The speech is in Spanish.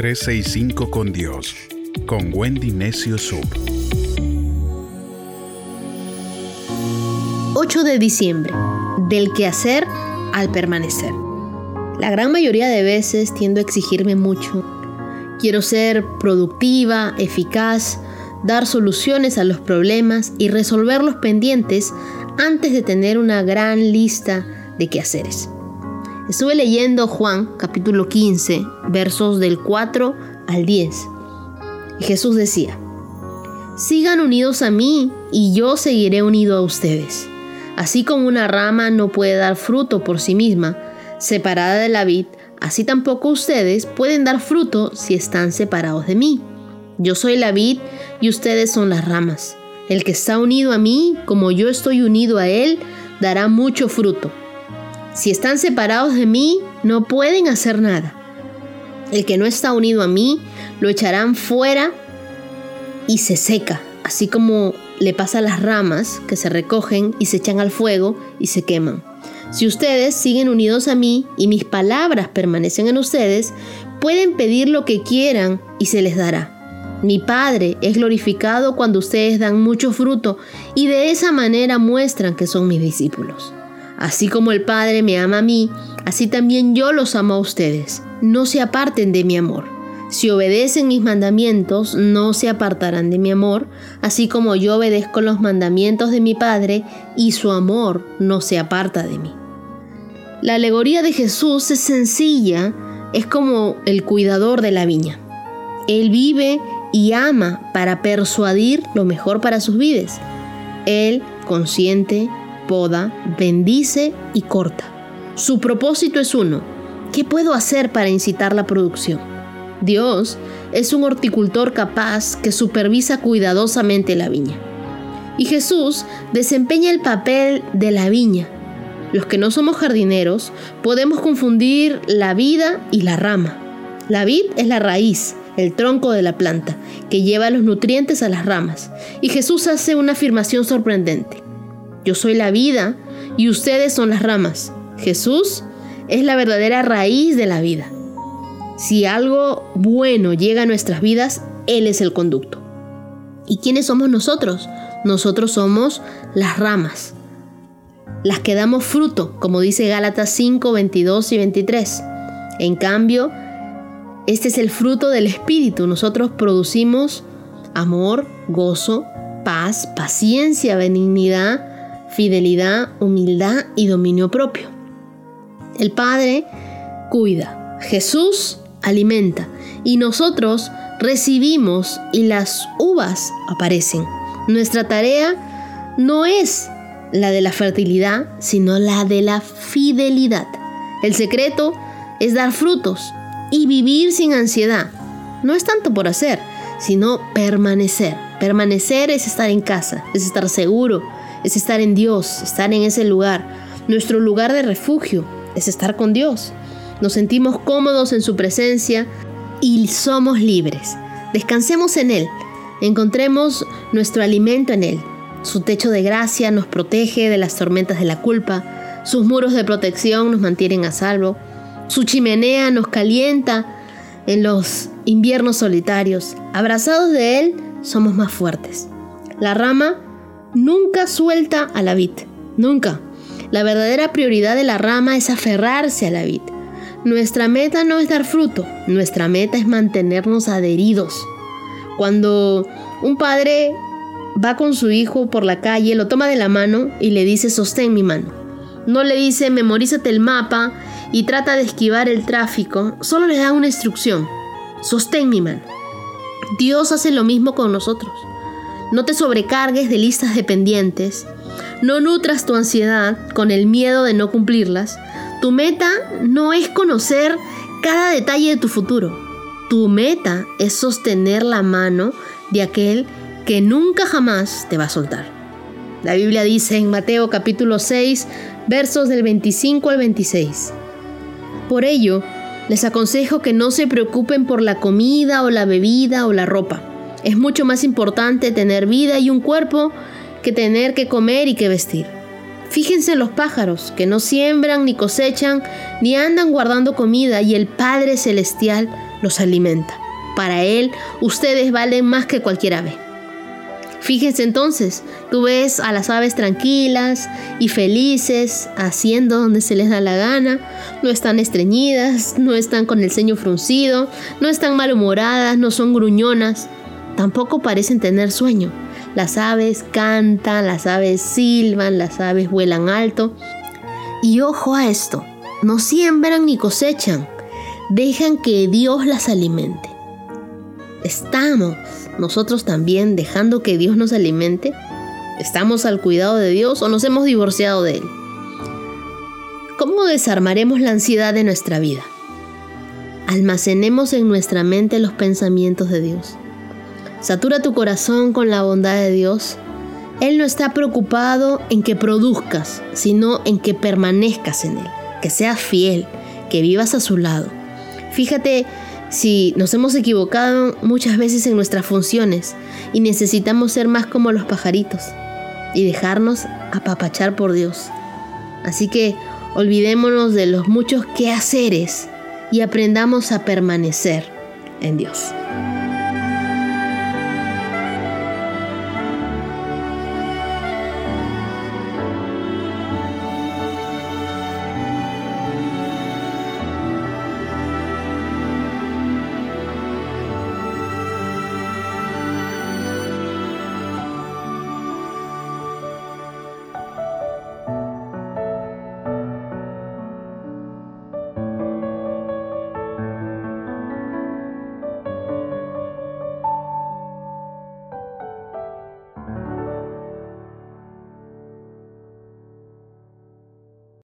365 con Dios, con Wendy Necio Sub. 8 de diciembre, del quehacer al permanecer. La gran mayoría de veces tiendo a exigirme mucho. Quiero ser productiva, eficaz, dar soluciones a los problemas y resolver los pendientes antes de tener una gran lista de quehaceres. Estuve leyendo Juan capítulo 15, versos del 4 al 10. Y Jesús decía, Sigan unidos a mí y yo seguiré unido a ustedes. Así como una rama no puede dar fruto por sí misma, separada de la vid, así tampoco ustedes pueden dar fruto si están separados de mí. Yo soy la vid y ustedes son las ramas. El que está unido a mí, como yo estoy unido a él, dará mucho fruto si están separados de mí, no pueden hacer nada. El que no está unido a mí, lo echarán fuera y se seca, así como le pasa a las ramas que se recogen y se echan al fuego y se queman. Si ustedes siguen unidos a mí y mis palabras permanecen en ustedes, pueden pedir lo que quieran y se les dará. Mi Padre es glorificado cuando ustedes dan mucho fruto y de esa manera muestran que son mis discípulos. Así como el Padre me ama a mí, así también yo los amo a ustedes. No se aparten de mi amor. Si obedecen mis mandamientos, no se apartarán de mi amor, así como yo obedezco los mandamientos de mi Padre y su amor no se aparta de mí. La alegoría de Jesús es sencilla, es como el cuidador de la viña. Él vive y ama para persuadir lo mejor para sus vides. Él, consciente, poda, bendice y corta. Su propósito es uno. ¿Qué puedo hacer para incitar la producción? Dios es un horticultor capaz que supervisa cuidadosamente la viña. Y Jesús desempeña el papel de la viña. Los que no somos jardineros podemos confundir la vida y la rama. La vid es la raíz, el tronco de la planta, que lleva los nutrientes a las ramas. Y Jesús hace una afirmación sorprendente. Yo soy la vida y ustedes son las ramas. Jesús es la verdadera raíz de la vida. Si algo bueno llega a nuestras vidas, Él es el conducto. ¿Y quiénes somos nosotros? Nosotros somos las ramas, las que damos fruto, como dice Gálatas 5, 22 y 23. En cambio, este es el fruto del Espíritu. Nosotros producimos amor, gozo, paz, paciencia, benignidad, fidelidad, humildad y dominio propio. El Padre cuida, Jesús alimenta y nosotros recibimos y las uvas aparecen. Nuestra tarea no es la de la fertilidad, sino la de la fidelidad. El secreto es dar frutos y vivir sin ansiedad. No es tanto por hacer, sino permanecer. Permanecer es estar en casa, es estar seguro, es estar en Dios, estar en ese lugar. Nuestro lugar de refugio es estar con Dios. Nos sentimos cómodos en su presencia y somos libres. Descansemos en Él, encontremos nuestro alimento en Él. Su techo de gracia nos protege de las tormentas de la culpa, sus muros de protección nos mantienen a salvo, su chimenea nos calienta en los inviernos solitarios. Abrazados de Él, somos más fuertes. La rama nunca suelta a la vid, nunca. La verdadera prioridad de la rama es aferrarse a la vid. Nuestra meta no es dar fruto, nuestra meta es mantenernos adheridos. Cuando un padre va con su hijo por la calle, lo toma de la mano y le dice sostén mi mano. No le dice memorízate el mapa y trata de esquivar el tráfico, solo le da una instrucción, sostén mi mano. Dios hace lo mismo con nosotros. No te sobrecargues de listas de pendientes. No nutras tu ansiedad con el miedo de no cumplirlas. Tu meta no es conocer cada detalle de tu futuro. Tu meta es sostener la mano de aquel que nunca jamás te va a soltar. La Biblia dice en Mateo capítulo 6, versos del 25 al 26. Por ello, les aconsejo que no se preocupen por la comida o la bebida o la ropa es mucho más importante tener vida y un cuerpo que tener que comer y que vestir. Fíjense en los pájaros, que no siembran ni cosechan, ni andan guardando comida, y el Padre Celestial los alimenta. Para Él, ustedes valen más que cualquier ave. Fíjense entonces, tú ves a las aves tranquilas y felices, haciendo donde se les da la gana, no están estreñidas, no están con el ceño fruncido, no están malhumoradas, no son gruñonas, tampoco parecen tener sueño. Las aves cantan, las aves silban, las aves vuelan alto. Y ojo a esto, no siembran ni cosechan, dejan que Dios las alimente. Estamos nosotros también dejando que Dios nos alimente? ¿Estamos al cuidado de Dios o nos hemos divorciado de Él? ¿Cómo desarmaremos la ansiedad de nuestra vida? Almacenemos en nuestra mente los pensamientos de Dios. Satura tu corazón con la bondad de Dios. Él no está preocupado en que produzcas, sino en que permanezcas en Él, que seas fiel, que vivas a su lado. Fíjate si nos hemos equivocado muchas veces en nuestras funciones y necesitamos ser más como los pajaritos y dejarnos apapachar por Dios. Así que olvidémonos de los muchos quehaceres y aprendamos a permanecer en Dios.